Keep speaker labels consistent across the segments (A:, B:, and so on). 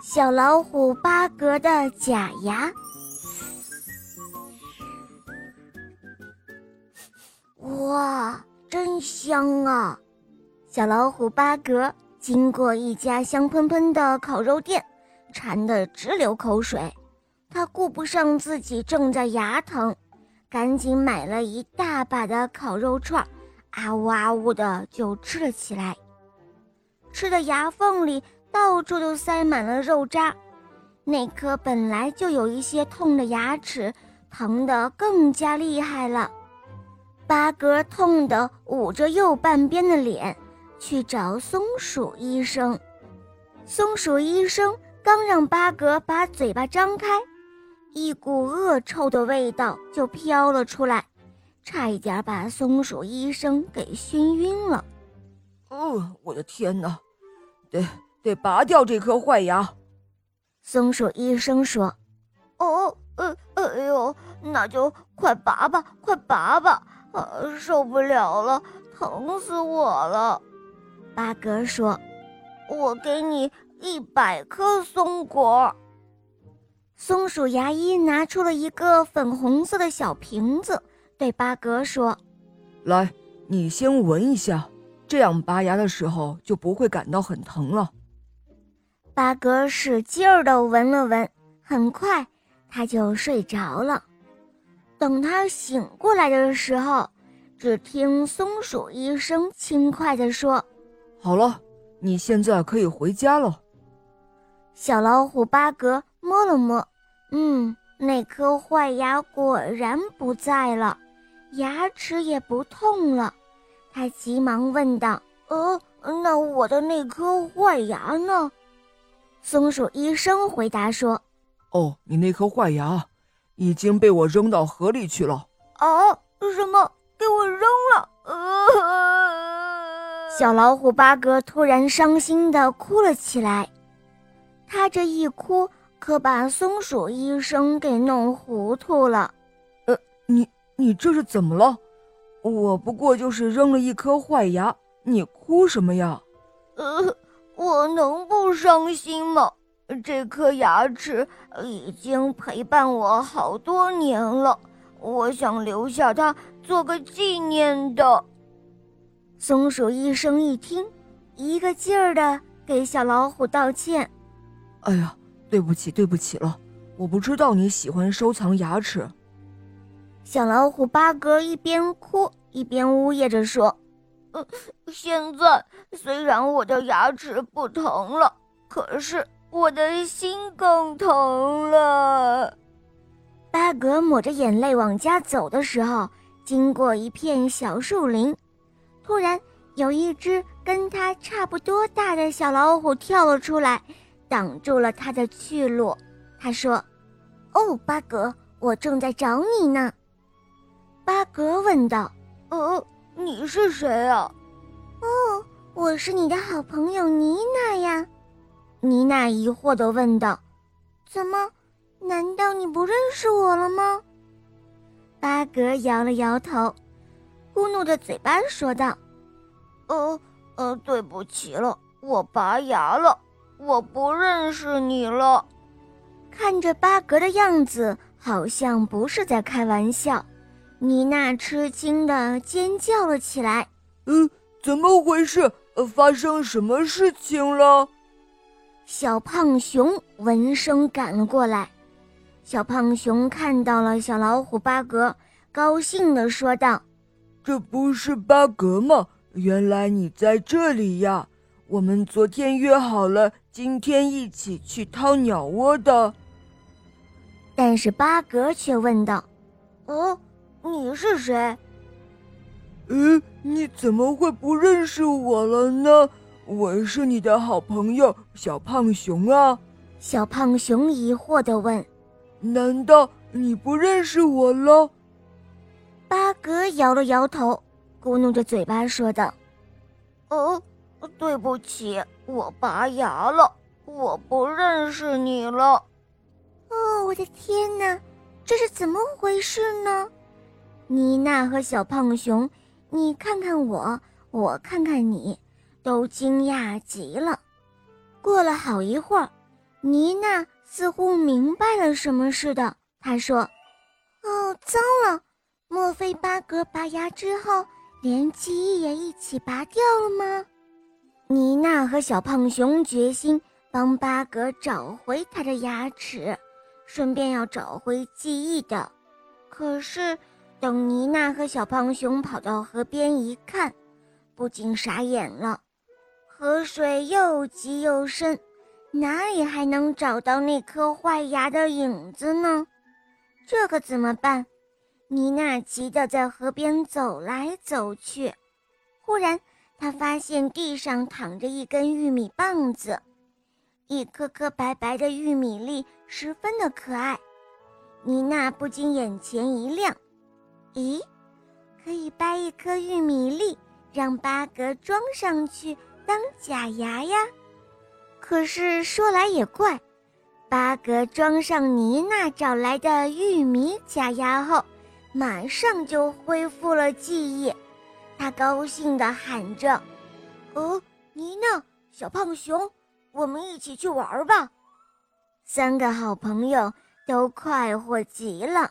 A: 小老虎巴格的假牙。哇，真香啊！小老虎巴格经过一家香喷喷的烤肉店，馋得直流口水。他顾不上自己正在牙疼，赶紧买了一大把的烤肉串，啊呜啊呜的就吃了起来。吃的牙缝里到处都塞满了肉渣，那颗本来就有一些痛的牙齿，疼得更加厉害了。巴格痛得捂着右半边的脸，去找松鼠医生。松鼠医生刚让巴格把嘴巴张开。一股恶臭的味道就飘了出来，差一点把松鼠医生给熏晕了。
B: 哦，我的天哪！对得拔掉这颗坏牙。
A: 松鼠医生说：“
C: 哦，呃，哎呦，那就快拔吧，快拔吧！啊，受不了了，疼死我了。”
A: 巴格说：“
C: 我给你一百颗松果。”
A: 松鼠牙医拿出了一个粉红色的小瓶子，对巴格说：“
B: 来，你先闻一下，这样拔牙的时候就不会感到很疼了。”
A: 巴格使劲儿地闻了闻，很快他就睡着了。等他醒过来的时候，只听松鼠医生轻快地说：“
B: 好了，你现在可以回家了。”
A: 小老虎巴格。摸了摸，嗯，那颗坏牙果然不在了，牙齿也不痛了。他急忙问道：“
C: 呃，那我的那颗坏牙呢？”
A: 松鼠医生回答说：“
B: 哦，你那颗坏牙已经被我扔到河里去了。”
C: 啊？什么？给我扔了？
A: 呃！小老虎八哥突然伤心地哭了起来。他这一哭。可把松鼠医生给弄糊涂了。
B: 呃，你你这是怎么了？我不过就是扔了一颗坏牙，你哭什么呀？
C: 呃，我能不伤心吗？这颗牙齿已经陪伴我好多年了，我想留下它做个纪念的。
A: 松鼠医生一听，一个劲儿的给小老虎道歉。
B: 哎呀！对不起，对不起了，我不知道你喜欢收藏牙齿。
A: 小老虎巴格一边哭一边呜咽着说：“
C: 呃，现在虽然我的牙齿不疼了，可是我的心更疼了。”
A: 巴格抹着眼泪往家走的时候，经过一片小树林，突然有一只跟他差不多大的小老虎跳了出来。挡住了他的去路。他说：“哦，巴格，我正在找你呢。”巴格问道：“
C: 呃，你是谁啊？”“
A: 哦，我是你的好朋友妮娜呀。”妮娜疑惑的问道：“怎么？难道你不认识我了吗？”巴格摇了摇头，咕哝着嘴巴说道：“
C: 呃，呃，对不起了，我拔牙了。”我不认识你了，
A: 看着巴格的样子，好像不是在开玩笑。妮娜吃惊的尖叫了起来：“
B: 嗯，怎么回事？呃，发生什么事情了？”
A: 小胖熊闻声赶了过来。小胖熊看到了小老虎巴格，高兴地说道：“
B: 这不是巴格吗？原来你在这里呀！我们昨天约好了。”今天一起去掏鸟窝的，
A: 但是巴格却问道：“
C: 哦，你是谁？
B: 嗯，你怎么会不认识我了呢？我是你的好朋友小胖熊啊！”
A: 小胖熊疑惑的问：“
B: 难道你不认识我了？”
A: 巴格摇了摇头，咕哝着嘴巴说道：“
C: 哦。”对不起，我拔牙了，我不认识你了。
A: 哦，我的天哪，这是怎么回事呢？妮娜和小胖熊，你看看我，我看看你，都惊讶极了。过了好一会儿，妮娜似乎明白了什么似的，她说：“哦，糟了，莫非巴格拔牙之后连记忆也一起拔掉了吗？”妮娜和小胖熊决心帮巴格找回他的牙齿，顺便要找回记忆的。可是，等妮娜和小胖熊跑到河边一看，不禁傻眼了。河水又急又深，哪里还能找到那颗坏牙的影子呢？这可怎么办？妮娜急得在河边走来走去。忽然，她发现地上躺着一根玉米棒子，一颗颗白白的玉米粒，十分的可爱。妮娜不禁眼前一亮，咦，可以掰一颗玉米粒，让巴格装上去。当假牙呀！可是说来也怪，巴格装上妮娜找来的玉米假牙后，马上就恢复了记忆。他高兴地喊着：“哦，妮娜，小胖熊，我们一起去玩吧！”三个好朋友都快活极了。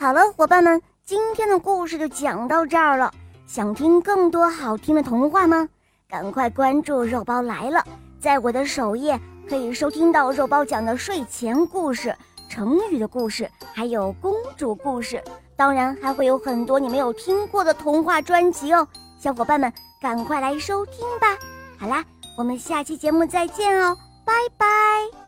A: 好了，伙伴们，今天的故事就讲到这儿了。想听更多好听的童话吗？赶快关注“肉包来了”！在我的首页可以收听到肉包讲的睡前故事、成语的故事，还有公主故事，当然还会有很多你没有听过的童话专辑哦！小伙伴们，赶快来收听吧！好啦，我们下期节目再见哦，拜拜。